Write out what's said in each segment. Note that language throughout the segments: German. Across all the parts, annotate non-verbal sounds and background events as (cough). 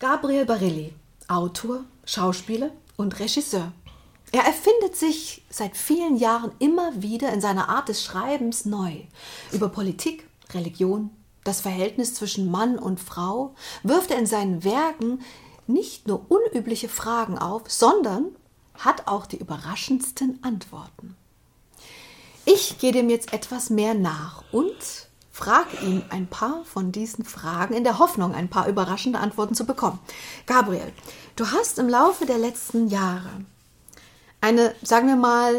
Gabriel Barilli, Autor, Schauspieler und Regisseur. Er erfindet sich seit vielen Jahren immer wieder in seiner Art des Schreibens neu. Über Politik, Religion, das Verhältnis zwischen Mann und Frau wirft er in seinen Werken nicht nur unübliche Fragen auf, sondern hat auch die überraschendsten Antworten. Ich gehe dem jetzt etwas mehr nach und frage ihn ein paar von diesen Fragen in der Hoffnung, ein paar überraschende Antworten zu bekommen. Gabriel, du hast im Laufe der letzten Jahre eine, sagen wir mal,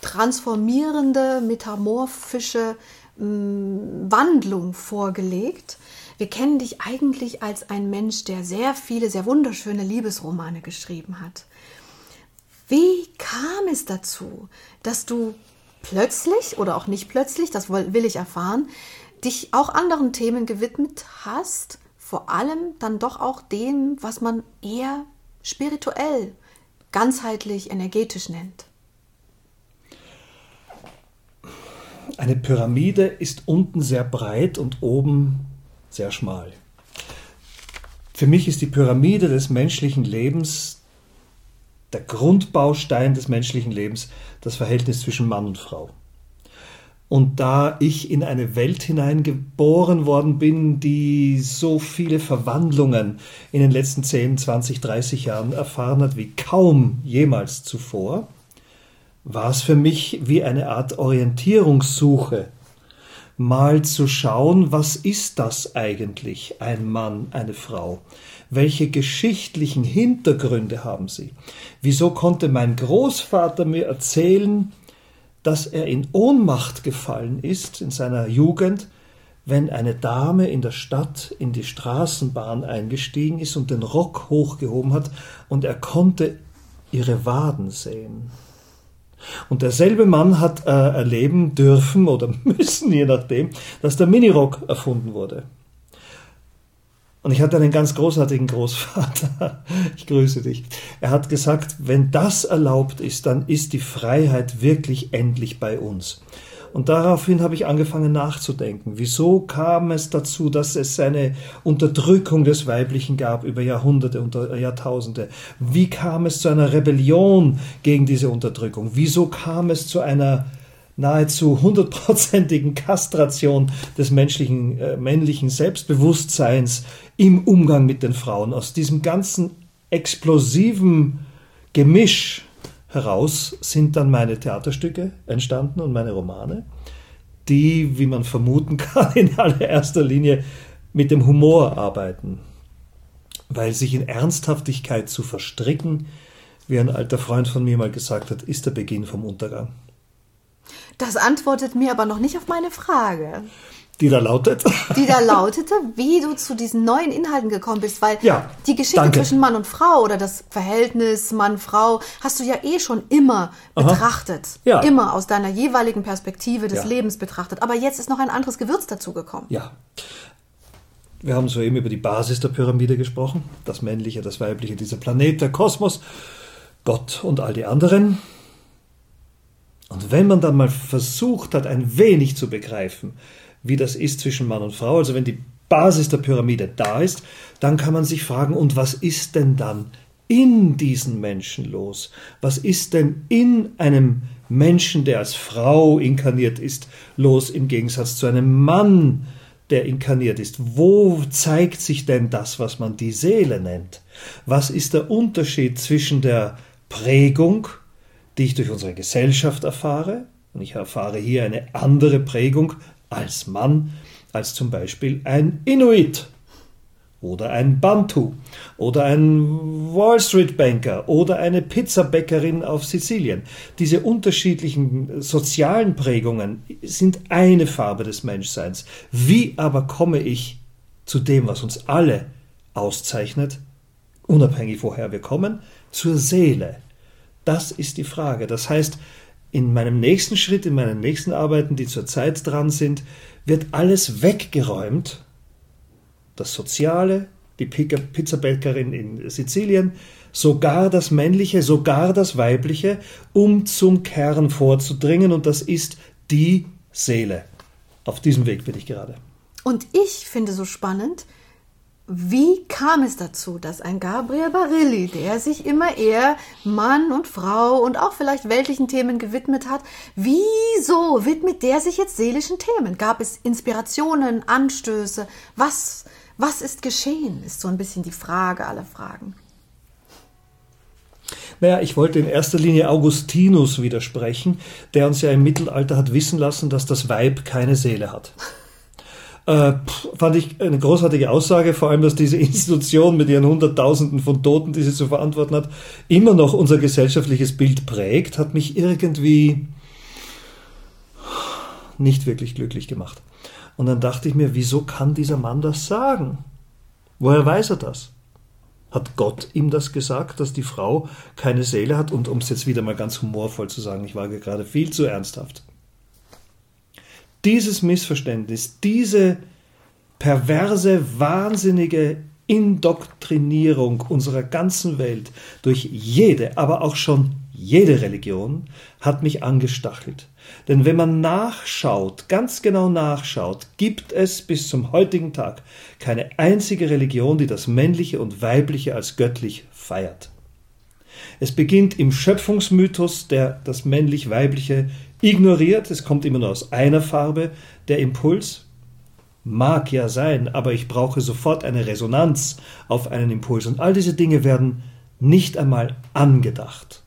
transformierende, metamorphische Wandlung vorgelegt. Wir kennen dich eigentlich als ein Mensch, der sehr viele, sehr wunderschöne Liebesromane geschrieben hat. Wie kam es dazu, dass du plötzlich oder auch nicht plötzlich, das will ich erfahren, dich auch anderen Themen gewidmet hast, vor allem dann doch auch dem, was man eher spirituell, ganzheitlich, energetisch nennt. Eine Pyramide ist unten sehr breit und oben sehr schmal. Für mich ist die Pyramide des menschlichen Lebens der Grundbaustein des menschlichen Lebens das Verhältnis zwischen Mann und Frau. Und da ich in eine Welt hineingeboren worden bin, die so viele Verwandlungen in den letzten 10, 20, 30 Jahren erfahren hat wie kaum jemals zuvor, war es für mich wie eine Art Orientierungssuche, mal zu schauen, was ist das eigentlich, ein Mann, eine Frau? Welche geschichtlichen Hintergründe haben sie? Wieso konnte mein Großvater mir erzählen, dass er in Ohnmacht gefallen ist in seiner Jugend, wenn eine Dame in der Stadt in die Straßenbahn eingestiegen ist und den Rock hochgehoben hat und er konnte ihre Waden sehen. Und derselbe Mann hat äh, erleben dürfen oder (laughs) müssen, je nachdem, dass der Minirock erfunden wurde. Und ich hatte einen ganz großartigen Großvater. (laughs) Ich grüße dich. Er hat gesagt, wenn das erlaubt ist, dann ist die Freiheit wirklich endlich bei uns. Und daraufhin habe ich angefangen nachzudenken. Wieso kam es dazu, dass es eine Unterdrückung des Weiblichen gab über Jahrhunderte und Jahrtausende? Wie kam es zu einer Rebellion gegen diese Unterdrückung? Wieso kam es zu einer nahezu hundertprozentigen Kastration des menschlichen, äh, männlichen Selbstbewusstseins im Umgang mit den Frauen. Aus diesem ganzen explosiven Gemisch heraus sind dann meine Theaterstücke entstanden und meine Romane, die, wie man vermuten (laughs) kann, in allererster Linie mit dem Humor arbeiten. Weil sich in Ernsthaftigkeit zu verstricken, wie ein alter Freund von mir mal gesagt hat, ist der Beginn vom Untergang. Das antwortet mir aber noch nicht auf meine Frage. Die da lautet? Die da (laughs) lautete, wie du zu diesen neuen Inhalten gekommen bist, weil ja, die Geschichte danke. zwischen Mann und Frau oder das Verhältnis Mann-Frau hast du ja eh schon immer Aha. betrachtet. Ja. Immer aus deiner jeweiligen Perspektive des Ja. Lebens betrachtet. Aber jetzt ist noch ein anderes Gewürz dazugekommen. Ja. Wir haben soeben über die Basis der Pyramide gesprochen. Das Männliche, das Weibliche, dieser Planet, der Kosmos, Gott und all die anderen. Und wenn man dann mal versucht hat, ein wenig zu begreifen, wie das ist zwischen Mann und Frau, also wenn die Basis der Pyramide da ist, dann kann man sich fragen, und was ist denn dann in diesen Menschen los? Was ist denn in einem Menschen, der als Frau inkarniert ist, los im Gegensatz zu einem Mann, der inkarniert ist? Wo zeigt sich denn das, was man die Seele nennt? Was ist der Unterschied zwischen der Prägung, die ich durch unsere Gesellschaft erfahre, und ich erfahre hier eine andere Prägung als Mann, als zum Beispiel ein Inuit oder ein Bantu oder ein Wall Street Banker oder eine Pizzabäckerin auf Sizilien. Diese unterschiedlichen sozialen Prägungen sind eine Farbe des Menschseins. Wie aber komme ich zu dem, was uns alle auszeichnet, unabhängig woher wir kommen, zur Seele? Das ist die Frage. Das heißt, in meinem nächsten Schritt, in meinen nächsten Arbeiten, die zurzeit dran sind, wird alles weggeräumt. Das Soziale, die Pizza- Pizzabäckerin in Sizilien, sogar das Männliche, sogar das Weibliche, um zum Kern vorzudringen. Und das ist die Seele. Auf diesem Weg bin ich gerade. Und ich finde so spannend, wie kam es dazu, dass ein Gabriel Barilli, der sich immer eher Mann und Frau und auch vielleicht weltlichen Themen gewidmet hat, wieso widmet der sich jetzt seelischen Themen? Gab es Inspirationen, Anstöße? Was, was ist geschehen, ist so ein bisschen die Frage aller Fragen. Naja, ich wollte in erster Linie Augustinus widersprechen, der uns ja im Mittelalter hat wissen lassen, dass das Weib keine Seele hat. Äh, fand ich eine großartige Aussage, vor allem, dass diese Institution mit ihren Hunderttausenden von Toten, die sie zu verantworten hat, immer noch unser gesellschaftliches Bild prägt, hat mich irgendwie nicht wirklich glücklich gemacht. Und dann dachte ich mir, wieso kann dieser Mann das sagen? Woher weiß er das? Hat Gott ihm das gesagt, dass die Frau keine Seele hat? Und um es jetzt wieder mal ganz humorvoll zu sagen, ich war gerade viel zu ernsthaft. Dieses Missverständnis, diese perverse, wahnsinnige Indoktrinierung unserer ganzen Welt durch jede, aber auch schon jede Religion hat mich angestachelt. Denn wenn man nachschaut, ganz genau nachschaut, gibt es bis zum heutigen Tag keine einzige Religion, die das Männliche und Weibliche als göttlich feiert. Es beginnt im Schöpfungsmythos, der das männlich-weibliche ignoriert. Es kommt immer nur aus einer Farbe der Impuls. Mag ja sein, aber ich brauche sofort eine Resonanz auf einen Impuls. Und all diese Dinge werden nicht einmal angedacht.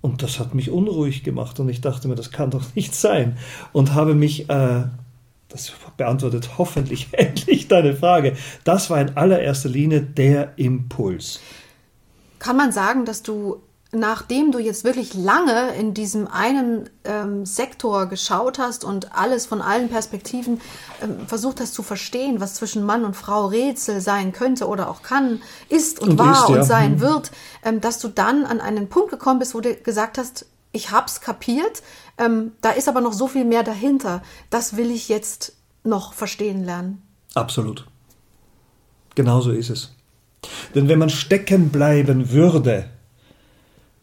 Und das hat mich unruhig gemacht und ich dachte mir, das kann doch nicht sein. Und habe mich, äh, das beantwortet hoffentlich (laughs) endlich deine Frage, das war in allererster Linie der Impuls. Kann man sagen, dass du nachdem du jetzt wirklich lange in diesem einen ähm, Sektor geschaut hast und alles von allen Perspektiven ähm, versucht hast zu verstehen, was zwischen Mann und Frau Rätsel sein könnte oder auch kann, ist und, und war ist, ja. und sein mhm. wird, ähm, dass du dann an einen Punkt gekommen bist, wo du gesagt hast, ich hab's kapiert, ähm, da ist aber noch so viel mehr dahinter. Das will ich jetzt noch verstehen lernen. Absolut. Genauso ist es. Denn wenn man stecken bleiben würde,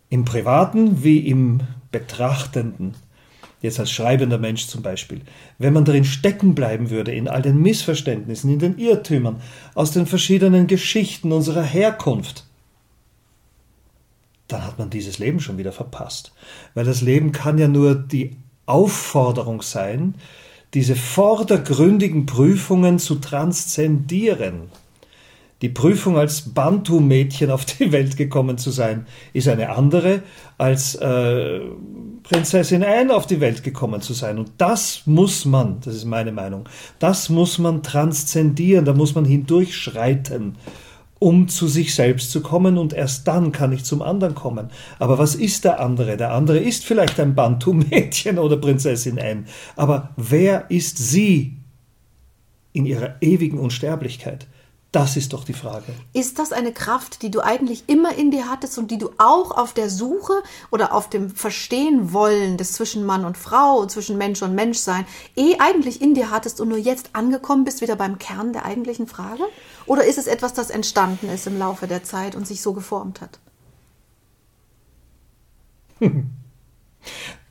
im Privaten wie im Betrachtenden, jetzt als schreibender Mensch zum Beispiel, wenn man darin stecken bleiben würde, in all den Missverständnissen, in den Irrtümern, aus den verschiedenen Geschichten unserer Herkunft, dann hat man dieses Leben schon wieder verpasst. Weil das Leben kann ja nur die Aufforderung sein, diese vordergründigen Prüfungen zu transzendieren. Die Prüfung als Bantu-Mädchen auf die Welt gekommen zu sein, ist eine andere, als äh, Prinzessin Anne auf die Welt gekommen zu sein. Und das muss man, das ist meine Meinung, das muss man transzendieren, da muss man hindurchschreiten, um zu sich selbst zu kommen und erst dann kann ich zum anderen kommen. Aber was ist der andere? Der andere ist vielleicht ein Bantu-Mädchen (laughs) oder Prinzessin Anne. Aber wer ist sie in ihrer ewigen Unsterblichkeit? Das ist doch die Frage. Ist das eine Kraft, die du eigentlich immer in dir hattest und die du auch auf der Suche oder auf dem Verstehen wollen des zwischen Mann und Frau und zwischen Mensch und Menschsein eh eigentlich in dir hattest und nur jetzt angekommen bist, wieder beim Kern der eigentlichen Frage? Oder ist es etwas, das entstanden ist im Laufe der Zeit und sich so geformt hat? (laughs)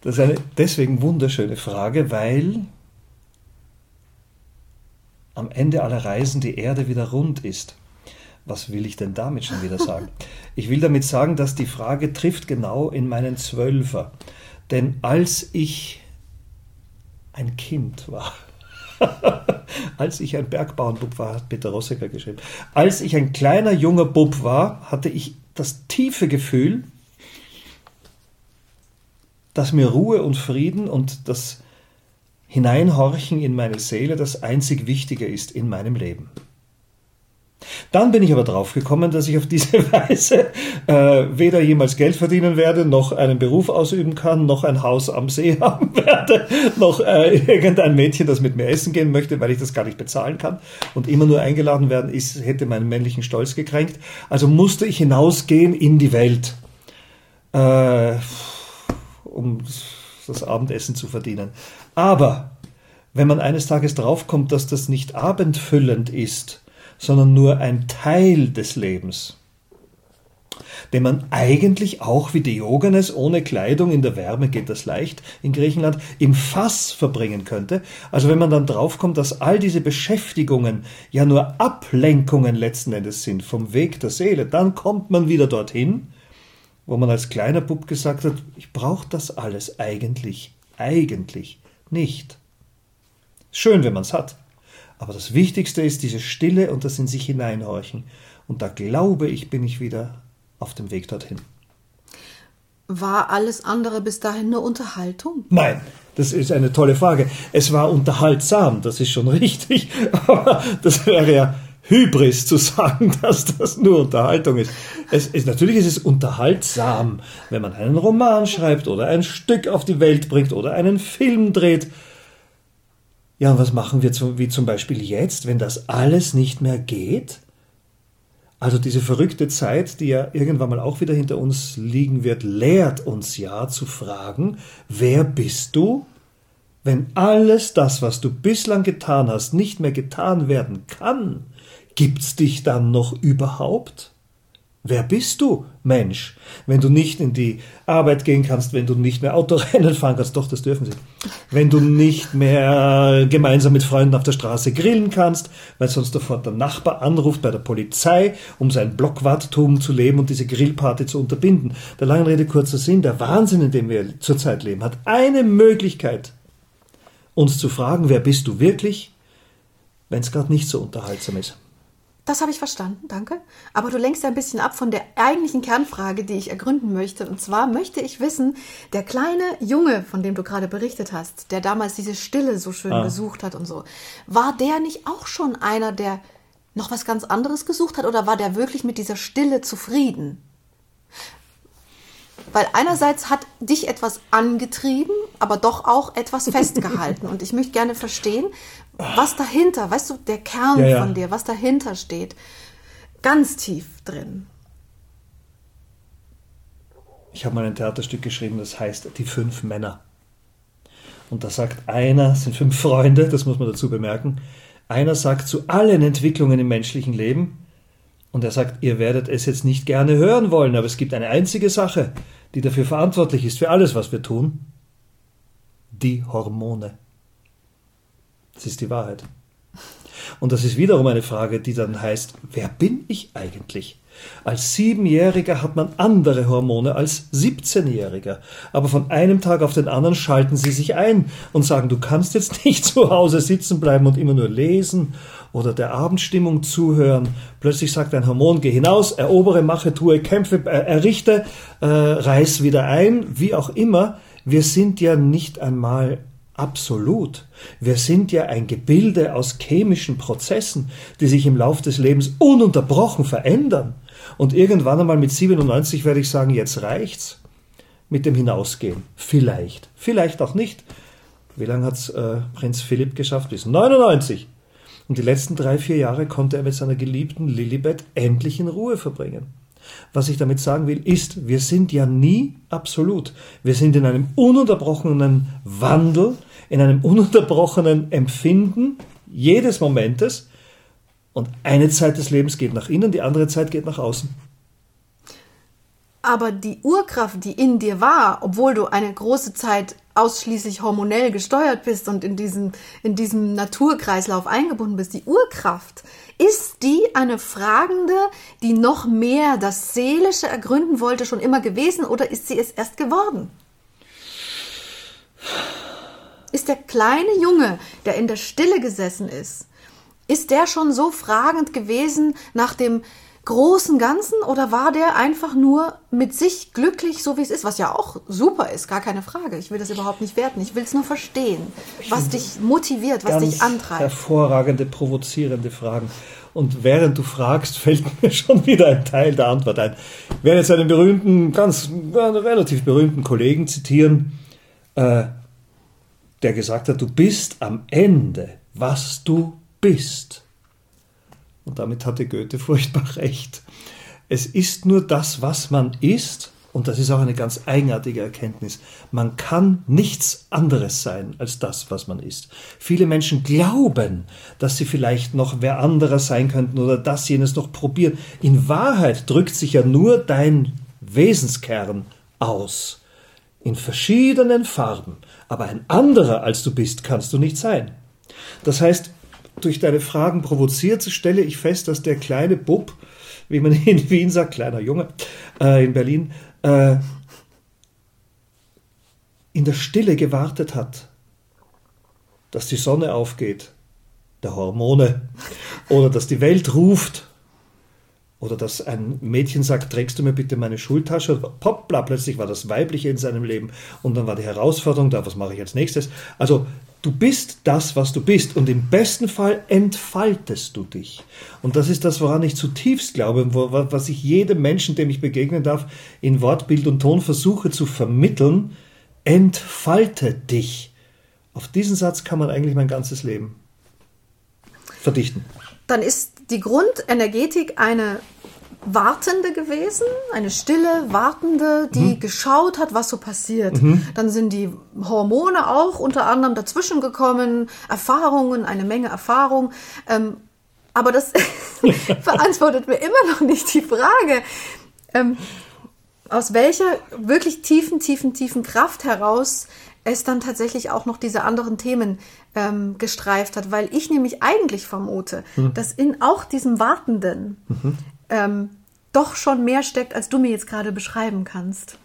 Das ist eine deswegen wunderschöne Frage, weil am Ende aller Reisen die Erde wieder rund ist. Was will ich denn damit schon wieder sagen? (laughs) Ich will damit sagen, dass die Frage trifft genau in meinen Zwölfer. Denn als ich ein Kind war, (laughs) als ich ein Bergbauernbub war, hat Peter Rossecker geschrieben, als ich ein kleiner junger Bub war, hatte ich das tiefe Gefühl, dass mir Ruhe und Frieden und das Hineinhorchen in meine Seele das einzig Wichtige ist in meinem Leben. Dann bin ich aber drauf gekommen, dass ich auf diese (laughs) Weise äh, weder jemals Geld verdienen werde, noch einen Beruf ausüben kann, noch ein Haus am See (laughs) haben werde, noch äh, irgendein Mädchen, das mit mir essen gehen möchte, weil ich das gar nicht bezahlen kann und immer nur eingeladen werden ist, hätte meinen männlichen Stolz gekränkt. Also musste ich hinausgehen in die Welt, äh, um das Abendessen zu verdienen. Aber wenn man eines Tages draufkommt, dass das nicht abendfüllend ist, sondern nur ein Teil des Lebens, den man eigentlich auch wie Diogenes ohne Kleidung in der Wärme geht das leicht in Griechenland im Fass verbringen könnte. Also wenn man dann draufkommt, dass all diese Beschäftigungen ja nur Ablenkungen letzten Endes sind vom Weg der Seele, dann kommt man wieder dorthin, wo man als kleiner Bub gesagt hat, ich brauche das alles eigentlich, eigentlich nicht. Schön, wenn man es hat. Aber das Wichtigste ist diese Stille und das in sich hineinhorchen. Und da glaube ich, bin ich wieder auf dem Weg dorthin. War alles andere bis dahin nur Unterhaltung? Nein, das ist eine tolle Frage. Es war unterhaltsam, das ist schon (laughs) richtig. Aber das wäre ja Hybris zu sagen, (laughs) dass das nur Unterhaltung ist. Es ist. Natürlich ist es unterhaltsam, wenn man einen Roman schreibt oder ein Stück auf die Welt bringt oder einen Film dreht. Ja, und was machen wir zum, wie zum Beispiel jetzt, wenn das alles nicht mehr geht? Also diese verrückte Zeit, die ja irgendwann mal auch wieder hinter uns liegen wird, lehrt uns ja zu fragen, wer bist du? Wenn alles das, was du bislang getan hast, nicht mehr getan werden kann, gibt's dich dann noch überhaupt? Wer bist du, Mensch, wenn du nicht in die Arbeit gehen kannst, wenn du nicht mehr Autorennen (laughs) fahren kannst? Doch, das dürfen sie. Wenn du nicht mehr gemeinsam mit Freunden auf der Straße grillen kannst, weil sonst sofort der Nachbar anruft bei der Polizei, um sein Blockwarttum zu leben und diese Grillparty zu unterbinden. Der langen Rede kurzer Sinn, der Wahnsinn, in dem wir zurzeit leben, hat eine Möglichkeit, uns zu fragen, wer bist du wirklich, wenn es gerade nicht so unterhaltsam ist. Das habe ich verstanden, danke. Aber du lenkst ein bisschen ab von der eigentlichen Kernfrage, die ich ergründen möchte. Und zwar möchte ich wissen, der kleine Junge, von dem du gerade berichtet hast, der damals diese Stille so schön ah. gesucht hat und so, war der nicht auch schon einer, der noch was ganz anderes gesucht hat oder war der wirklich mit dieser Stille zufrieden? Weil einerseits hat dich etwas angetrieben, aber doch auch etwas (laughs) festgehalten. Und ich möchte gerne verstehen, was dahinter, weißt du, der Kern ja, ja. von dir, was dahinter steht, ganz tief drin. Ich habe mal ein Theaterstück geschrieben, das heißt Die fünf Männer. Und da sagt einer, sind fünf Freunde, das muss man dazu bemerken, einer sagt zu allen Entwicklungen im menschlichen Leben, und er sagt, ihr werdet es jetzt nicht gerne hören wollen, aber es gibt eine einzige Sache, die dafür verantwortlich ist, für alles, was wir tun, die Hormone. Das ist die Wahrheit. Und das ist wiederum eine Frage, die dann heißt, wer bin ich eigentlich? Als Siebenjähriger hat man andere Hormone als 17-Jähriger. Aber von einem Tag auf den anderen schalten sie sich ein und sagen, du kannst jetzt (laughs) nicht zu Hause sitzen bleiben und immer nur lesen oder der Abendstimmung zuhören. Plötzlich sagt ein Hormon, geh hinaus, erobere, mache, tue, kämpfe, äh, errichte, äh, reiß wieder ein, wie auch immer. Wir sind ja nicht einmal Absolut. Wir sind ja ein Gebilde aus chemischen Prozessen, die sich im Lauf des Lebens ununterbrochen verändern. Und irgendwann einmal mit 97 werde ich sagen, jetzt reicht's mit dem Hinausgehen. Vielleicht. Vielleicht auch nicht. Wie lange hat's äh, Prinz Philipp geschafft? Bis 99. Und die letzten drei, vier Jahre konnte er mit seiner geliebten Lilibet endlich in Ruhe verbringen. Was ich damit sagen will, ist, wir sind ja nie absolut. Wir sind in einem ununterbrochenen Wandel, in einem ununterbrochenen Empfinden jedes Momentes. Und eine Zeit des Lebens geht nach innen, die andere Zeit geht nach außen. Aber die Urkraft, die in dir war, obwohl du eine große Zeit ausschließlich hormonell gesteuert bist und in, diesen, in diesem Naturkreislauf eingebunden bist, die Urkraft, ist die eine Fragende, die noch mehr das Seelische ergründen wollte, schon immer gewesen oder ist sie es erst geworden? Ist der kleine Junge, der in der Stille gesessen ist, ist der schon so fragend gewesen nach dem großen Ganzen oder war der einfach nur mit sich glücklich, so wie es ist, was ja auch super ist, gar keine Frage. Ich will das überhaupt nicht werten. Ich will es nur verstehen, was dich motiviert, was dich antreibt. Hervorragende, provozierende Fragen. Und während du fragst, (laughs) fällt mir schon wieder ein Teil der Antwort ein. Ich werde jetzt einen berühmten, ganz relativ berühmten Kollegen zitieren, äh, der gesagt hat, du bist am Ende, was du bist. Und damit hatte Goethe (laughs) furchtbar recht. Es ist nur das, was man ist und das ist auch eine ganz eigenartige Erkenntnis, man kann nichts anderes sein als das, was man ist. Viele Menschen glauben, dass sie vielleicht noch wer anderer sein könnten oder das jenes noch probieren. In Wahrheit drückt sich ja nur dein Wesenskern aus. In verschiedenen Farben. Aber ein anderer als du bist, kannst du nicht sein. Das heißt, durch deine Fragen provoziert, stelle ich fest, dass der kleine Bub, wie man in Wien sagt, kleiner Junge, äh, in Berlin, äh, in der Stille gewartet hat, dass die Sonne aufgeht, der Hormone, oder dass die Welt ruft, oder dass ein Mädchen sagt, trägst du mir bitte meine Schultasche? Poppla, plötzlich war das Weibliche in seinem Leben und dann war die Herausforderung da, was mache ich als nächstes? Also du bist das, was du bist und im besten Fall entfaltest du dich. Und das ist das, woran ich zutiefst glaube, was ich jedem Menschen, dem ich begegnen darf, in Wort, Bild und Ton versuche zu vermitteln, entfalte dich. Auf diesen Satz kann man eigentlich mein ganzes Leben verdichten. Dann ist die Grundenergetik eine Wartende gewesen, eine stille, Wartende, die mhm. geschaut hat, was so passiert. Mhm. Dann sind die Hormone auch unter anderem dazwischen gekommen, Erfahrungen, eine Menge Erfahrung. Ähm, aber das (laughs) beantwortet mir immer noch nicht die Frage, ähm, aus welcher wirklich tiefen, tiefen, tiefen Kraft heraus es dann tatsächlich auch noch diese anderen Themen ähm, gestreift hat, weil ich nämlich eigentlich vermute, mhm. dass in auch diesem Wartenden mhm. ähm, doch schon mehr steckt, als du mir jetzt gerade beschreiben kannst.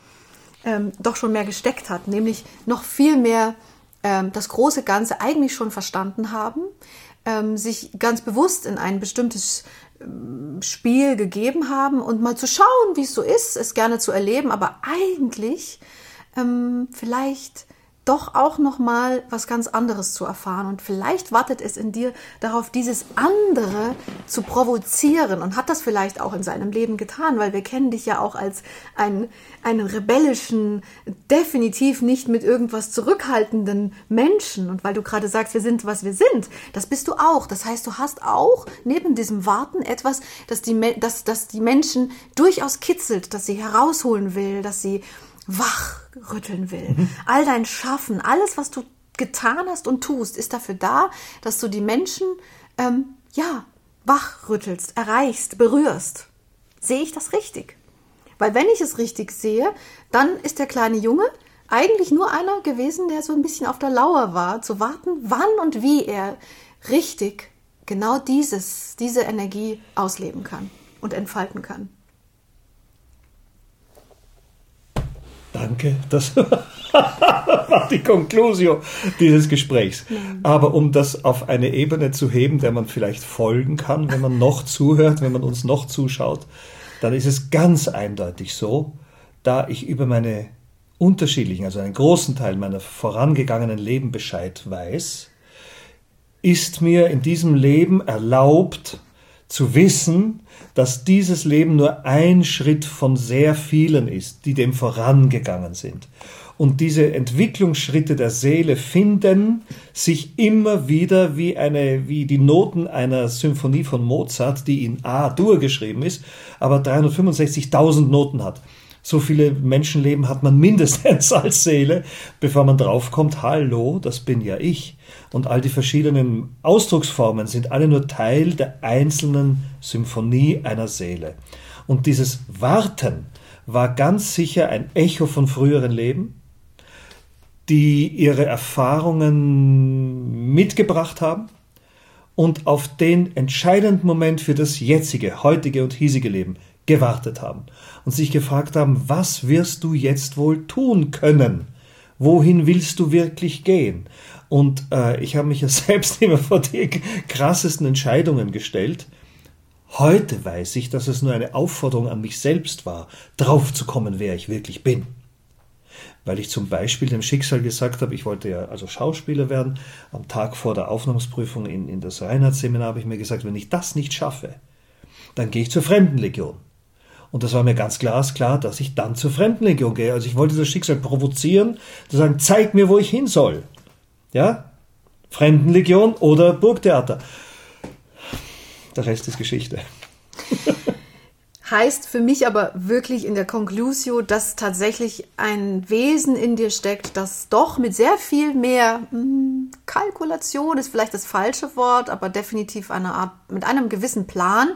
Ähm, doch schon mehr gesteckt hat, nämlich noch viel mehr ähm, das große Ganze eigentlich schon verstanden haben, ähm, sich ganz bewusst in ein bestimmtes ähm, Spiel gegeben haben und mal zu schauen, wie es so ist, es gerne zu erleben, aber eigentlich vielleicht doch auch noch mal was ganz anderes zu erfahren und vielleicht wartet es in dir darauf dieses andere zu provozieren und hat das vielleicht auch in seinem Leben getan, weil wir kennen dich ja auch als einen einen rebellischen, definitiv nicht mit irgendwas zurückhaltenden Menschen und weil du gerade sagst, wir sind was wir sind, das bist du auch. Das heißt, du hast auch neben diesem Warten etwas, das die das das die Menschen durchaus kitzelt, das sie herausholen will, dass sie wachrütteln will. All dein Schaffen, alles, was du getan hast und tust, ist dafür da, dass du die Menschen, ähm, ja, wachrüttelst, erreichst, berührst. Sehe ich das richtig? Weil wenn ich es richtig sehe, dann ist der kleine Junge eigentlich nur einer gewesen, der so ein bisschen auf der Lauer war, zu warten, wann und wie er richtig genau dieses, diese Energie ausleben kann und entfalten kann. Danke, das (laughs) war die Conclusio dieses Gesprächs. Aber um das auf eine Ebene zu heben, der man vielleicht folgen kann, wenn man noch (laughs) zuhört, wenn man uns noch zuschaut, dann ist es ganz eindeutig so, da ich über meine unterschiedlichen, also einen großen Teil meiner vorangegangenen Leben Bescheid weiß, ist mir in diesem Leben erlaubt zu wissen, dass dieses Leben nur ein Schritt von sehr vielen ist, die dem vorangegangen sind. Und diese Entwicklungsschritte der Seele finden sich immer wieder wie eine, wie die Noten einer Symphonie von Mozart, die in A-Dur geschrieben ist, aber 365.000 Noten hat. So viele Menschenleben hat man mindestens (laughs) als Seele, bevor man draufkommt, hallo, das bin ja ich. Und all die verschiedenen Ausdrucksformen sind alle nur Teil der einzelnen Symphonie einer Seele. Und dieses Warten war ganz sicher ein Echo von früheren Leben, die ihre Erfahrungen mitgebracht haben und auf den entscheidenden Moment für das jetzige, heutige und hiesige Leben gewartet haben und sich gefragt haben, was wirst du jetzt wohl tun können? Wohin willst du wirklich gehen? Und äh, ich habe mich ja (laughs) selbst immer vor die krassesten Entscheidungen gestellt. Heute weiß ich, dass es nur eine Aufforderung an mich selbst war, drauf zu kommen, wer ich wirklich bin. Weil ich zum Beispiel dem Schicksal gesagt habe, ich wollte ja also Schauspieler werden. Am Tag vor der Aufnahmsprüfung in, in das Reinhardt-Seminar habe ich mir gesagt, wenn ich das nicht schaffe, dann gehe ich zur Fremdenlegion. Und das war mir ganz glasklar, dass ich dann zur Fremdenlegion gehe. Also ich wollte das Schicksal provozieren, zu sagen, zeig mir, wo ich hin soll. Ja? Fremdenlegion oder Burgtheater. Der Rest ist Geschichte. heißt für mich aber wirklich in der Conclusio, dass tatsächlich ein Wesen in dir steckt, das doch mit sehr viel mehr mh, hm, Kalkulation ist vielleicht das falsche Wort, aber definitiv eine Art, mit einem gewissen Plan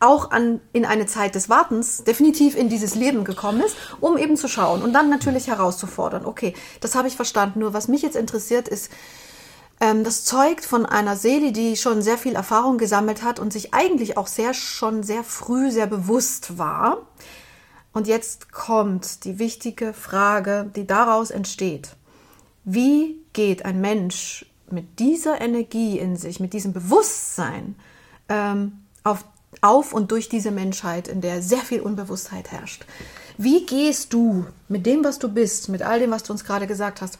auch an, in eine Zeit des Wartens definitiv in dieses Leben gekommen ist, um eben zu schauen und dann natürlich herauszufordern. Okay, das habe ich verstanden. Nur was mich jetzt interessiert ist, ähm, das zeugt von einer Seele, die schon sehr viel Erfahrung gesammelt hat und sich eigentlich auch sehr schon sehr früh sehr bewusst war. Und jetzt kommt die wichtige Frage, die daraus entsteht. Wie geht ein Mensch mit dieser Energie in sich, mit diesem Bewusstsein ähm, auf, auf und durch diese Menschheit, in der sehr viel Unbewusstheit herrscht? Wie gehst du mit dem, was du bist, mit all dem, was du uns gerade gesagt hast,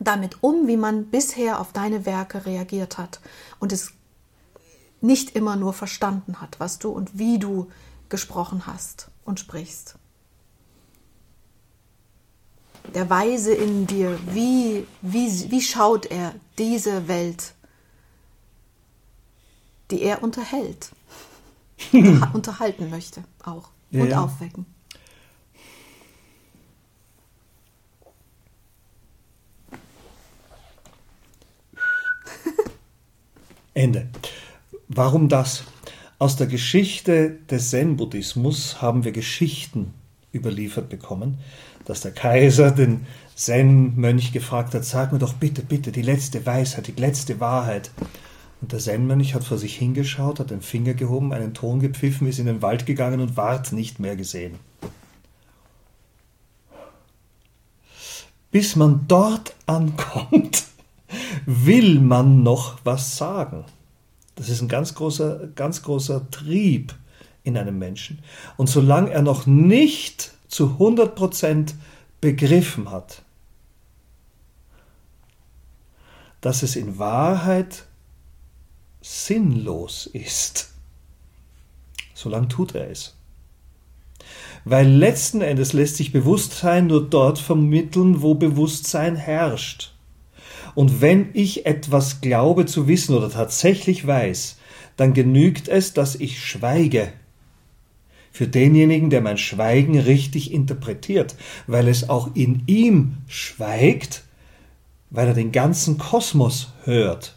damit um, wie man bisher auf deine Werke reagiert hat und es nicht immer nur verstanden hat, was du und wie du gesprochen hast und sprichst. Der Weise in dir, wie, wie, wie schaut er diese Welt, die er unterhält, (laughs) unterhalten möchte auch und ja. aufwecken. (laughs) Ende. Warum das? Aus der Geschichte des Zen-Buddhismus haben wir Geschichten überliefert bekommen, dass der Kaiser den Zen-Mönch gefragt hat, sag mir doch bitte, bitte die letzte Weisheit, die letzte Wahrheit. Und der Zen-Mönch hat vor sich hingeschaut, hat den Finger gehoben, einen Ton gepfiffen, ist in den Wald gegangen und ward nicht mehr gesehen. Bis man dort ankommt, (laughs) will man noch was sagen. Das ist ein ganz großer, ganz großer Trieb in einem Menschen. Und solange er noch nicht zu 100% begriffen hat, dass es in Wahrheit sinnlos ist, solange tut er es. Weil letzten Endes lässt sich Bewusstsein nur dort vermitteln, wo Bewusstsein herrscht. Und wenn ich etwas glaube zu wissen oder tatsächlich weiß, dann genügt es, dass ich schweige. Für denjenigen, der mein Schweigen richtig interpretiert, weil es auch in ihm schweigt, weil er den ganzen Kosmos hört.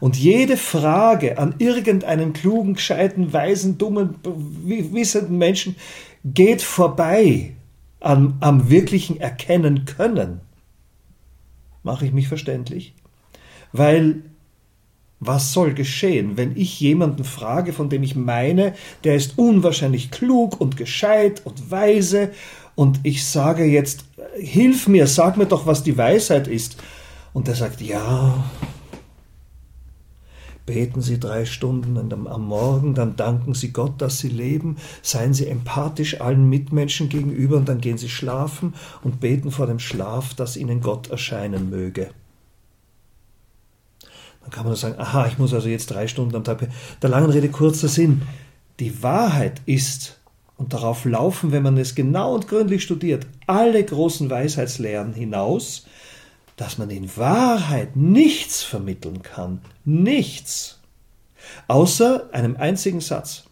Und jede Frage an irgendeinen klugen, gescheiten, weisen, dummen, wissenden Menschen geht vorbei am, am wirklichen Erkennen können. Mache ich mich verständlich? Weil was soll geschehen, wenn ich jemanden frage, von dem ich meine, der ist unwahrscheinlich klug und gescheit und weise, und ich sage jetzt, hilf mir, sag mir doch, was die Weisheit ist. Und er sagt, ja, beten Sie drei Stunden am Morgen, dann danken Sie Gott, dass Sie leben, seien Sie empathisch allen Mitmenschen gegenüber und dann gehen Sie schlafen und beten vor dem Schlaf, dass Ihnen Gott erscheinen möge. Dann kann man nur sagen, aha, ich muss also jetzt drei Stunden am Tag. Der langen Rede kurzer Sinn. Die Wahrheit ist, und darauf laufen, wenn man es genau und gründlich studiert, alle großen Weisheitslehren hinaus, dass man in Wahrheit nichts vermitteln kann, nichts, außer einem einzigen Satz.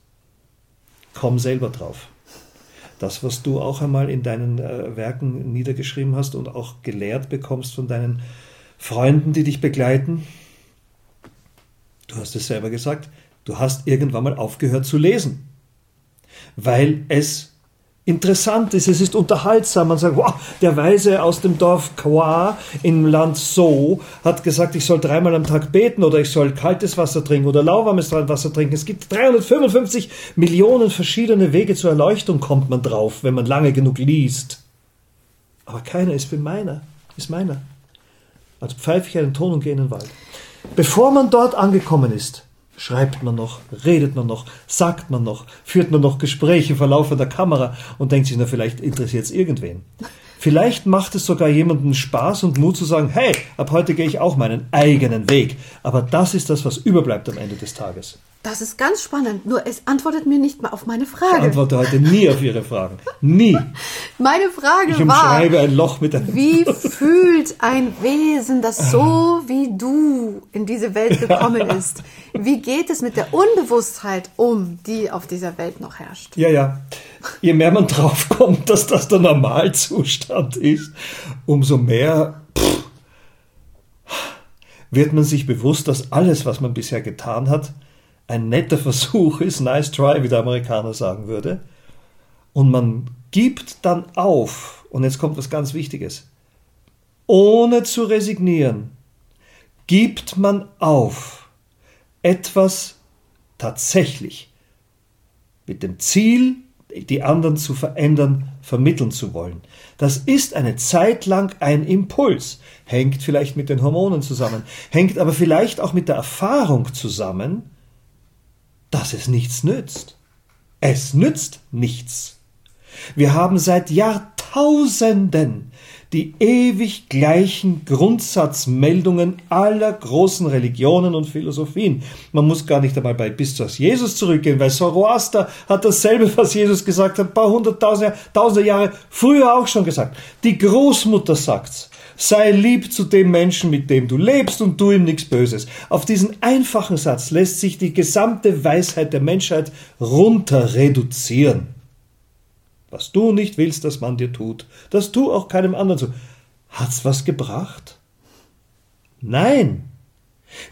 Komm selber drauf. Das, was du auch einmal in deinen äh, Werken niedergeschrieben hast und auch gelehrt bekommst von deinen Freunden, die dich begleiten, du hast es selber gesagt, du hast irgendwann mal aufgehört zu lesen, weil es interessant ist, es ist unterhaltsam. Man sagt, wow, der Weise aus dem Dorf Kwa im Land So hat gesagt, ich soll dreimal am Tag beten oder ich soll kaltes Wasser trinken oder lauwarmes Wasser trinken. Es gibt 355 Millionen verschiedene Wege zur Erleuchtung, kommt man drauf, wenn man lange genug liest. Aber keiner ist für meiner, ist meiner. Also pfeife ich einen Ton und gehe in den Wald. Bevor man dort angekommen ist, Schreibt man noch, redet man noch, sagt man noch, führt man noch Gespräche vor laufender Kamera und denkt sich, na, vielleicht interessiert es irgendwen. Vielleicht macht es sogar jemanden Spaß und Mut zu sagen, hey, ab heute gehe ich auch meinen eigenen Weg. Aber das ist das, was überbleibt am Ende des Tages. Das ist ganz spannend. Nur es antwortet mir nicht mal auf meine Frage. Ich antworte heute nie auf Ihre Fragen. Nie. (laughs) Meine Frage Ich war, umschreibe ein Loch mit einem. wie fühlt ein Wesen, das so wie du in diese Welt gekommen (laughs) ist? Wie geht es mit der Unbewusstheit um, die auf dieser Welt noch herrscht? Ja, ja. Je mehr man draufkommt, dass das der Normalzustand ist, umso mehr pff, wird man sich bewusst, dass alles, was man bisher getan hat, ein netter Versuch ist, nice try, wie der Amerikaner sagen würde. Und man gibt dann auf, und jetzt kommt was ganz Wichtiges, ohne zu resignieren, gibt man auf, etwas tatsächlich mit dem Ziel, die anderen zu verändern, vermitteln zu wollen. Das ist eine Zeit lang ein Impuls, hängt vielleicht mit den Hormonen zusammen, hängt aber vielleicht auch mit der Erfahrung zusammen, dass es nichts nützt. Es nützt nichts. Wir haben seit Jahrtausenden die ewig gleichen Grundsatzmeldungen aller großen Religionen und Philosophien. Man muss gar nicht einmal bei bis zu Jesus zurückgehen, weil Zoroaster hat dasselbe, was Jesus gesagt hat, ein paar hunderttausende tausende Jahre früher auch schon gesagt. Die Großmutter sagt's. Sei lieb zu dem Menschen, mit dem du lebst und tu ihm nichts Böses. Auf diesen einfachen Satz lässt sich die gesamte Weisheit der Menschheit runter reduzieren. Was du nicht willst, dass man dir tut, das tu auch keinem anderen zu. Hat's was gebracht? Nein.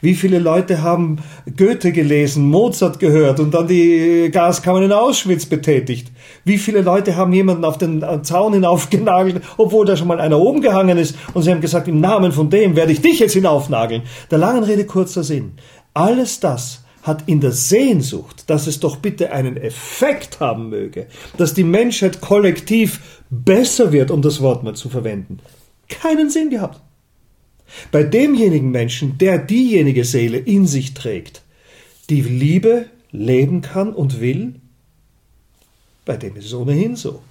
Wie viele Leute haben Goethe gelesen, Mozart gehört und dann die Gaskammern in Auschwitz betätigt? Wie viele Leute haben jemanden auf den Zaun hinaufgenagelt, obwohl da schon mal einer oben gehangen ist und sie haben gesagt, im Namen von dem werde ich dich jetzt hinaufnageln. Der langen Rede kurzer Sinn. Alles das hat in der Sehnsucht, dass es doch bitte einen Effekt haben möge, dass die Menschheit kollektiv besser wird, um das Wort mal zu verwenden, keinen Sinn gehabt. Bei demjenigen Menschen, der diejenige Seele in sich trägt, die Liebe leben kann und will, bei dem ist es ohnehin so.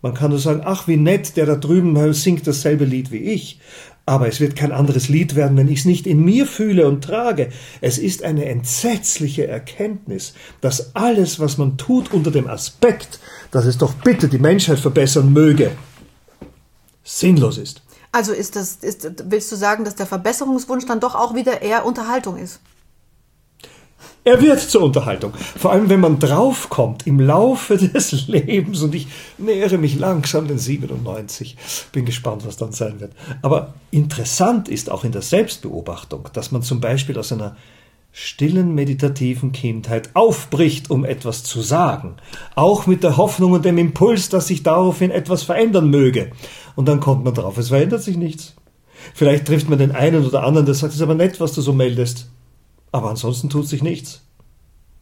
Man kann nur sagen, ach wie nett, der da drüben singt dasselbe Lied wie ich. Aber es wird kein anderes Lied werden, wenn ich es nicht in mir fühle und trage. Es ist eine entsetzliche Erkenntnis, dass alles, was man tut unter dem Aspekt, dass es doch bitte die Menschheit verbessern möge, sinnlos ist. Also ist das, ist, willst du sagen, dass der Verbesserungswunsch dann doch auch wieder eher Unterhaltung ist? Er wird zur Unterhaltung. Vor allem, wenn man draufkommt im Laufe (laughs) des Lebens und ich nähere mich langsam den 97. Bin gespannt, was dann sein wird. Aber interessant ist auch in der Selbstbeobachtung, dass man zum Beispiel aus einer stillen meditativen Kindheit aufbricht, um etwas zu sagen, auch mit der Hoffnung und dem Impuls, dass sich daraufhin etwas verändern möge. Und dann kommt man drauf, es verändert sich nichts. Vielleicht trifft man den einen oder anderen, der sagt, es ist aber nett, was du so meldest. Aber ansonsten tut sich nichts.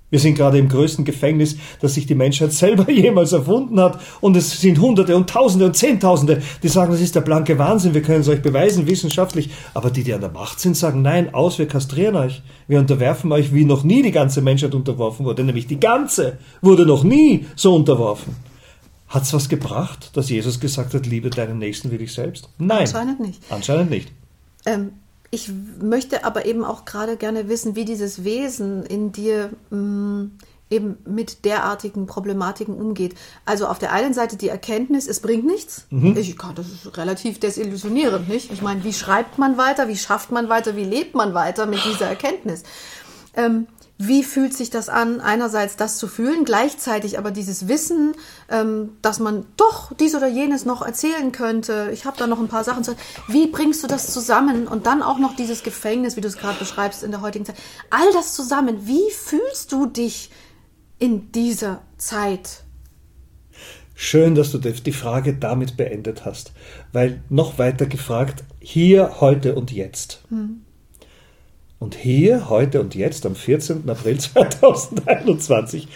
Wir sind gerade im größten Gefängnis, das sich die Menschheit selber (laughs) jemals erfunden hat. Und es sind Hunderte und Tausende und Zehntausende, die sagen, das ist der blanke Wahnsinn, wir können es euch beweisen, wissenschaftlich. Aber die, die an der Macht sind, sagen, nein, aus, wir kastrieren euch. Wir unterwerfen euch, wie noch nie die ganze Menschheit unterworfen wurde. Nämlich die ganze wurde noch nie so unterworfen. Hat's was gebracht, dass Jesus gesagt hat, liebe deinen Nächsten wie dich selbst? Nein. Anscheinend nicht. Anscheinend nicht. Ähm, ich möchte aber eben auch gerade gerne wissen, wie dieses Wesen in dir mh, mm, eben mit derartigen Problematiken umgeht. Also auf der einen Seite die Erkenntnis, es bringt nichts. Mhm. Ich kann, das ist relativ desillusionierend, nicht? Ich meine, wie schreibt man weiter, wie schafft man weiter, wie lebt man weiter mit dieser Erkenntnis? Ähm, wie fühlt sich das an, einerseits das zu fühlen, gleichzeitig aber dieses Wissen, ähm, dass man doch dies oder jenes noch erzählen könnte. Ich habe da noch ein paar Sachen zu. Wie bringst du das zusammen? Und dann auch noch dieses Gefängnis, wie du es gerade beschreibst in der heutigen Zeit. All das zusammen. Wie fühlst du dich in dieser Zeit? Schön, dass du die Frage damit beendet hast, weil noch weiter gefragt, hier, heute und jetzt. Hm. Und hier, heute und jetzt, am 14. April (laughs) 2021,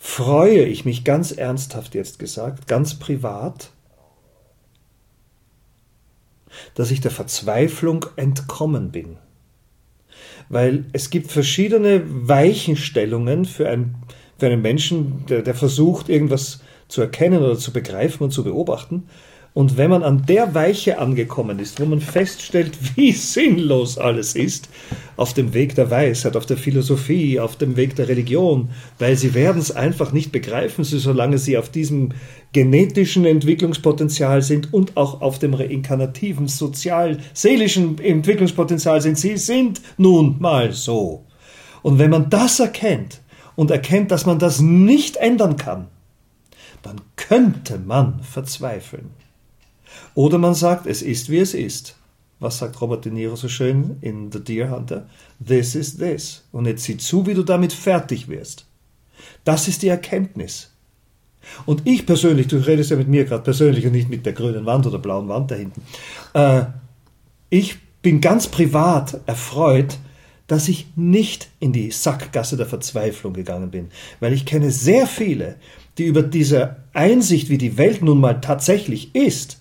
freue ich mich ganz ernsthaft jetzt gesagt, ganz privat, dass ich der Verzweiflung entkommen bin. Weil es gibt verschiedene Weichenstellungen für, ein, für einen Menschen, der, der versucht, irgendwas zu erkennen oder zu begreifen und zu beobachten. Und wenn man an der Weiche angekommen ist, wo man feststellt, (laughs) wie sinnlos alles ist, auf dem Weg der Weisheit, auf der Philosophie, auf dem Weg der Religion, weil sie werden es einfach nicht begreifen, solange sie auf diesem genetischen Entwicklungspotenzial sind und auch auf dem reinkarnativen, sozial, seelischen Entwicklungspotenzial sind. Sie sind nun mal so. Und wenn man das erkennt und erkennt, dass man das nicht ändern kann, dann könnte man verzweifeln. Oder man sagt, es ist wie es ist. Was sagt Robert De Niro so schön in The Deer Hunter? This is this. Und jetzt sieh zu, wie du damit fertig wirst. Das ist die Erkenntnis. Und ich persönlich, du redest ja mit mir gerade persönlich und nicht mit der grünen Wand oder blauen Wand da hinten. Äh, ich bin ganz privat erfreut, dass ich nicht in die Sackgasse der Verzweiflung gegangen bin, weil ich kenne sehr viele, die über diese Einsicht, wie die Welt nun mal tatsächlich ist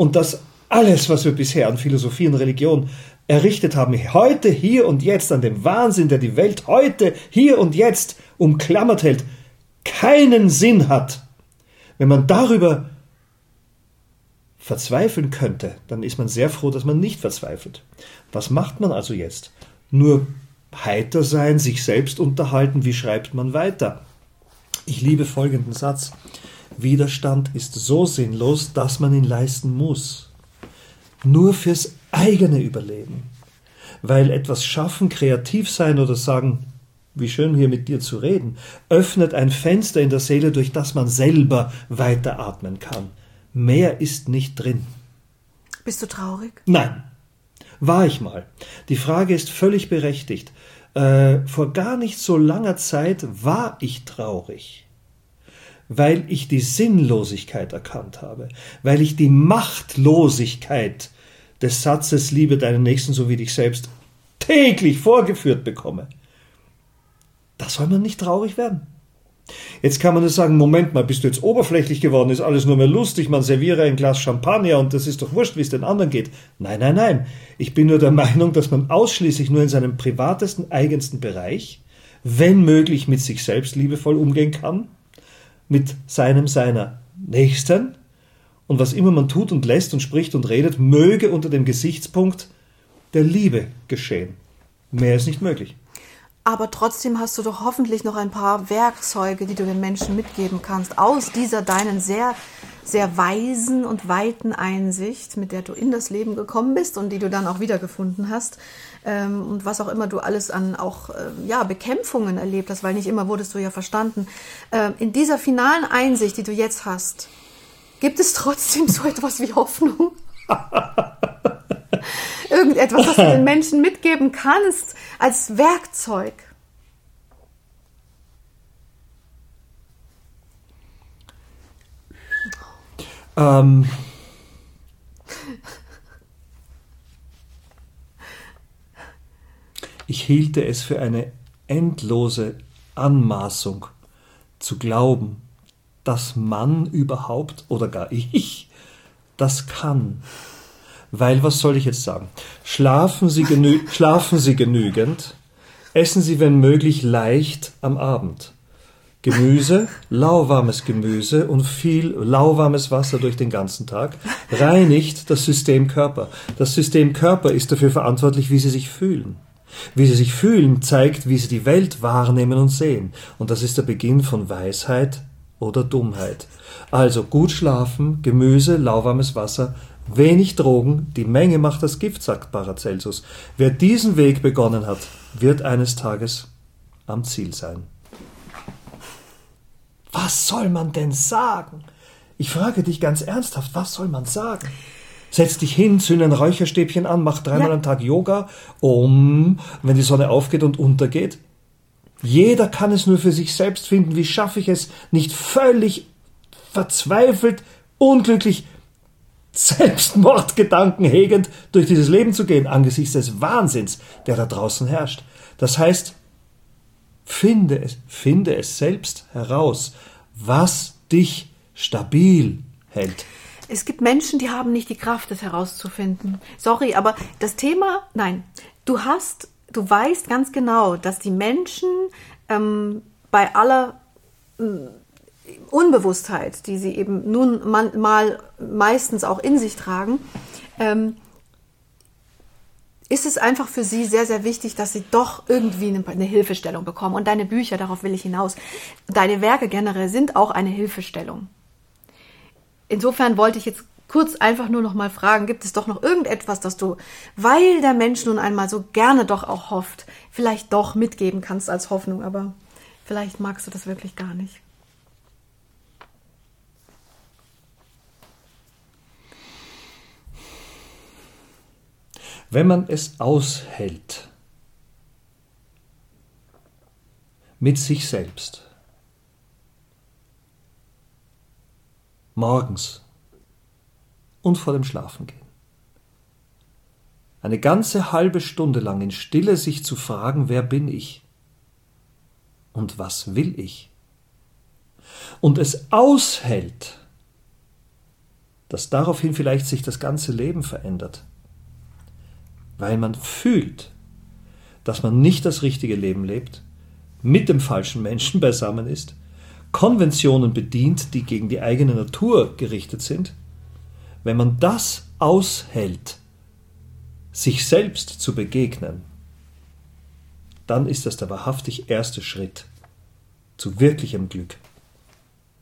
und dass alles, was wir bisher an Philosophie und Religion errichtet haben, heute, hier und jetzt, an dem Wahnsinn, der die Welt heute, hier und jetzt umklammert hält, keinen Sinn hat. Wenn man darüber verzweifeln könnte, dann ist man sehr froh, dass man nicht verzweifelt. Was macht man also jetzt? Nur heiter sein, sich selbst unterhalten, wie schreibt man weiter? Ich liebe folgenden Satz. Widerstand ist so sinnlos, dass man ihn leisten muss. Nur fürs eigene Überleben. Weil etwas schaffen, kreativ sein oder sagen, wie schön hier mit dir zu reden, öffnet ein Fenster in der Seele, durch das man selber weiteratmen kann. Mehr ist nicht drin. Bist du traurig? Nein. War ich mal. Die Frage ist völlig berechtigt. Äh, vor gar nicht so langer Zeit war ich traurig, weil ich die Sinnlosigkeit erkannt habe, weil ich die Machtlosigkeit des Satzes Liebe deinen Nächsten so wie dich selbst täglich vorgeführt bekomme. Da soll man nicht traurig werden. Jetzt kann man nur sagen, Moment mal, bist du jetzt oberflächlich geworden, ist alles nur mehr lustig, man serviere ein Glas Champagner und das ist doch wurscht, wie es den anderen geht. Nein, nein, nein. Ich bin nur der (laughs) Meinung, dass man ausschließlich nur in seinem privatesten, eigensten Bereich, wenn möglich mit sich selbst liebevoll umgehen kann, mit seinem, seiner Nächsten und was immer man tut und lässt und spricht und redet, möge unter dem Gesichtspunkt der Liebe geschehen. Mehr ist nicht möglich. Aber trotzdem hast du doch hoffentlich noch ein paar Werkzeuge, die du den Menschen mitgeben kannst, aus dieser deinen sehr, sehr weisen und weiten Einsicht, mit der du in das Leben gekommen bist und die du dann auch wiedergefunden hast. Ähm, und was auch immer du alles an auch ähm, ja, Bekämpfungen erlebt hast, weil nicht immer wurdest du ja verstanden. Ähm, in dieser finalen Einsicht, die du jetzt hast, gibt es trotzdem so etwas wie Hoffnung? (laughs) Irgendetwas, was du den Menschen mitgeben kannst als Werkzeug. Ähm. Ich hielte es für eine endlose Anmaßung zu glauben, dass man überhaupt oder gar ich das kann. Weil, was soll ich jetzt sagen? Schlafen Sie, genü schlafen Sie genügend, essen Sie, wenn möglich, leicht am Abend. Gemüse, lauwarmes Gemüse und viel lauwarmes Wasser durch den ganzen Tag reinigt das System Körper. Das System Körper ist dafür verantwortlich, wie Sie sich fühlen. Wie Sie sich fühlen, zeigt, wie Sie die Welt wahrnehmen und sehen. Und das ist der Beginn von Weisheit oder Dummheit. Also gut schlafen, Gemüse, lauwarmes Wasser, Wenig Drogen, die Menge macht das Gift, sagt Paracelsus. Wer diesen Weg begonnen hat, wird eines Tages am Ziel sein. Was soll man denn sagen? Ich frage dich ganz ernsthaft, was soll man sagen? Setz dich hin, zünd ein Räucherstäbchen an, mach dreimal ja. am Tag Yoga, um, wenn die Sonne aufgeht und untergeht. Jeder kann es nur für sich selbst finden. Wie schaffe ich es, nicht völlig verzweifelt, unglücklich, Selbstmordgedanken hegend durch dieses Leben zu gehen, angesichts des Wahnsinns, der da draußen herrscht. Das heißt, finde es, finde es selbst heraus, was dich stabil hält. Es gibt Menschen, die haben nicht die Kraft, das herauszufinden. Sorry, aber das Thema, nein, du hast, du weißt ganz genau, dass die Menschen ähm, bei aller Unbewusstheit, die sie eben nun man, mal meistens auch in sich tragen, ähm, ist es einfach für sie sehr, sehr wichtig, dass sie doch irgendwie eine, eine, Hilfestellung bekommen. Und deine Bücher, darauf will ich hinaus, deine Werke generell sind auch eine Hilfestellung. Insofern wollte ich jetzt kurz einfach nur noch mal fragen, gibt es doch noch irgendetwas, das du, weil der Mensch nun einmal so gerne doch auch hofft, vielleicht doch mitgeben kannst als Hoffnung, aber vielleicht magst du das wirklich gar nicht. Wenn man es aushält mit sich selbst, morgens und vor dem Schlafengehen. Eine ganze halbe Stunde lang in Stille sich zu fragen, wer bin ich und was will ich? Und es aushält, dass daraufhin vielleicht sich das ganze Leben verändert weil man fühlt, dass man nicht das richtige Leben lebt, mit dem falschen Menschen (laughs) beisammen ist, Konventionen bedient, die gegen die eigene Natur gerichtet sind, wenn man das aushält, sich selbst zu begegnen, dann ist das der wahrhaftig erste Schritt zu wirklichem Glück.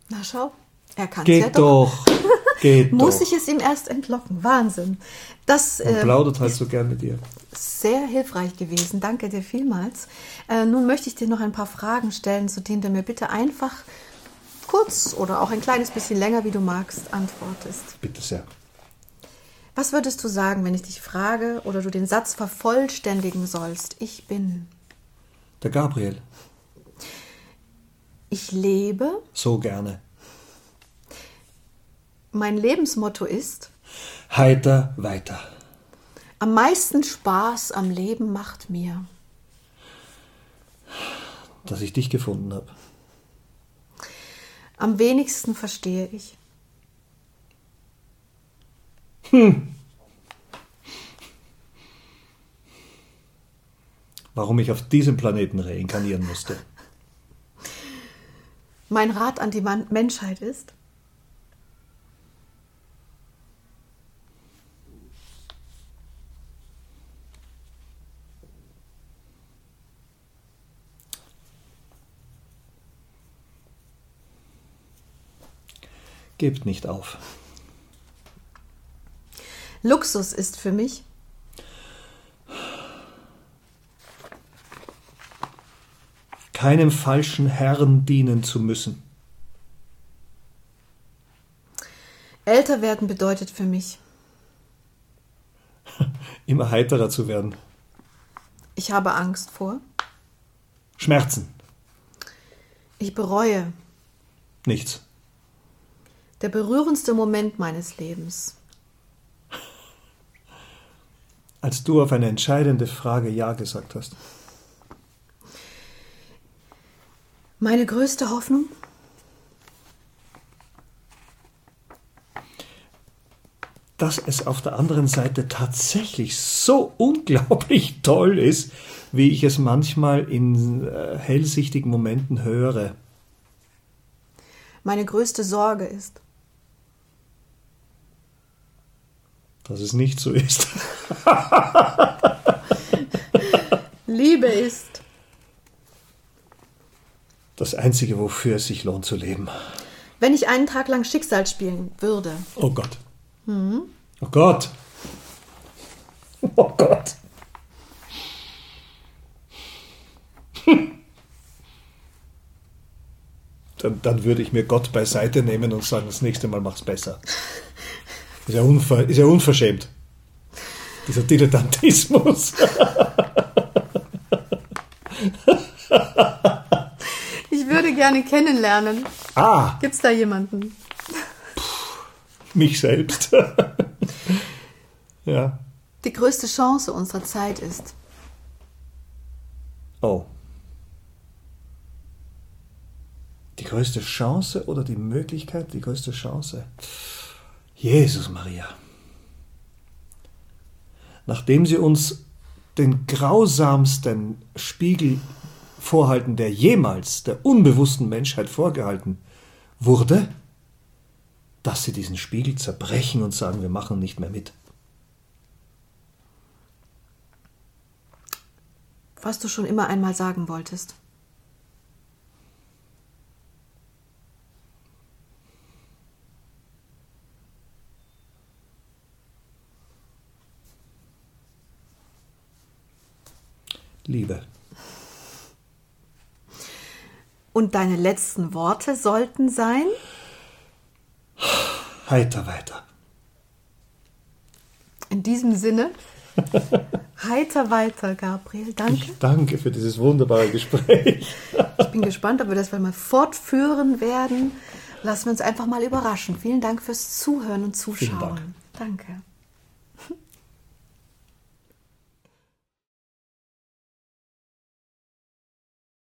Na schau, er kann es ja doch. doch. (laughs) Geht Muss doch. ich es ihm erst entlocken. Wahnsinn. Das äh, plaudert halt so gern mit dir. Sehr hilfreich gewesen. Danke dir vielmals. Äh, nun möchte ich dir noch ein paar Fragen stellen, zu denen du mir bitte einfach kurz oder auch ein kleines bisschen länger, wie du magst, antwortest. Bitte sehr. Was würdest du sagen, wenn ich dich frage oder du den Satz vervollständigen sollst? Ich bin. Der Gabriel. Ich lebe. So gerne. Mein Lebensmotto ist Heiter weiter. Am meisten Spaß am Leben macht mir, dass ich dich gefunden habe. Am wenigsten verstehe ich. Hm. Warum ich auf diesem Planeten reinkarnieren musste. Mein Rat an die Menschheit ist, Gebt nicht auf. Luxus ist für mich keinem falschen Herrn dienen zu müssen. Älter werden bedeutet für mich (laughs) immer heiterer zu werden. Ich habe Angst vor Schmerzen. Ich bereue nichts. Der berührendste Moment meines Lebens. Als du auf eine entscheidende Frage Ja gesagt hast. Meine größte Hoffnung? Dass es auf der anderen Seite tatsächlich so unglaublich (laughs) toll ist, wie ich es manchmal in äh, hellsichtigen Momenten höre. Meine größte Sorge ist, dass es nicht so ist. (laughs) Liebe ist das Einzige, wofür es sich lohnt zu leben. Wenn ich einen Tag lang Schicksal spielen würde. Oh Gott. Mhm. Oh Gott. Oh Gott. Dann, dann würde ich mir Gott beiseite nehmen und sagen, das nächste Mal mach's besser. Ist ja, unver, ist ja unverschämt. Dieser Dilettantismus. ich würde gerne kennenlernen. Ah. Gibt's da jemanden? mich selbst. ja. Die größte Chance unserer Zeit ist. Oh. Die größte Chance oder die Möglichkeit, die größte Chance? Jesus Maria. Nachdem sie uns den grausamsten Spiegel vorhalten, der jemals der unbewussten Menschheit vorgehalten wurde, dass sie diesen Spiegel zerbrechen und sagen, wir machen nicht mehr mit. Was du schon immer einmal sagen wolltest. Liebe. Und deine letzten Worte sollten sein? Heiter weiter. In diesem Sinne, (laughs) heiter weiter, Gabriel. Danke. Ich danke für dieses wunderbare Gespräch. Ich bin gespannt, ob wir das mal fortführen werden. Lassen wir uns einfach mal überraschen. Vielen Dank fürs Zuhören und Zuschauen. Dank. Danke.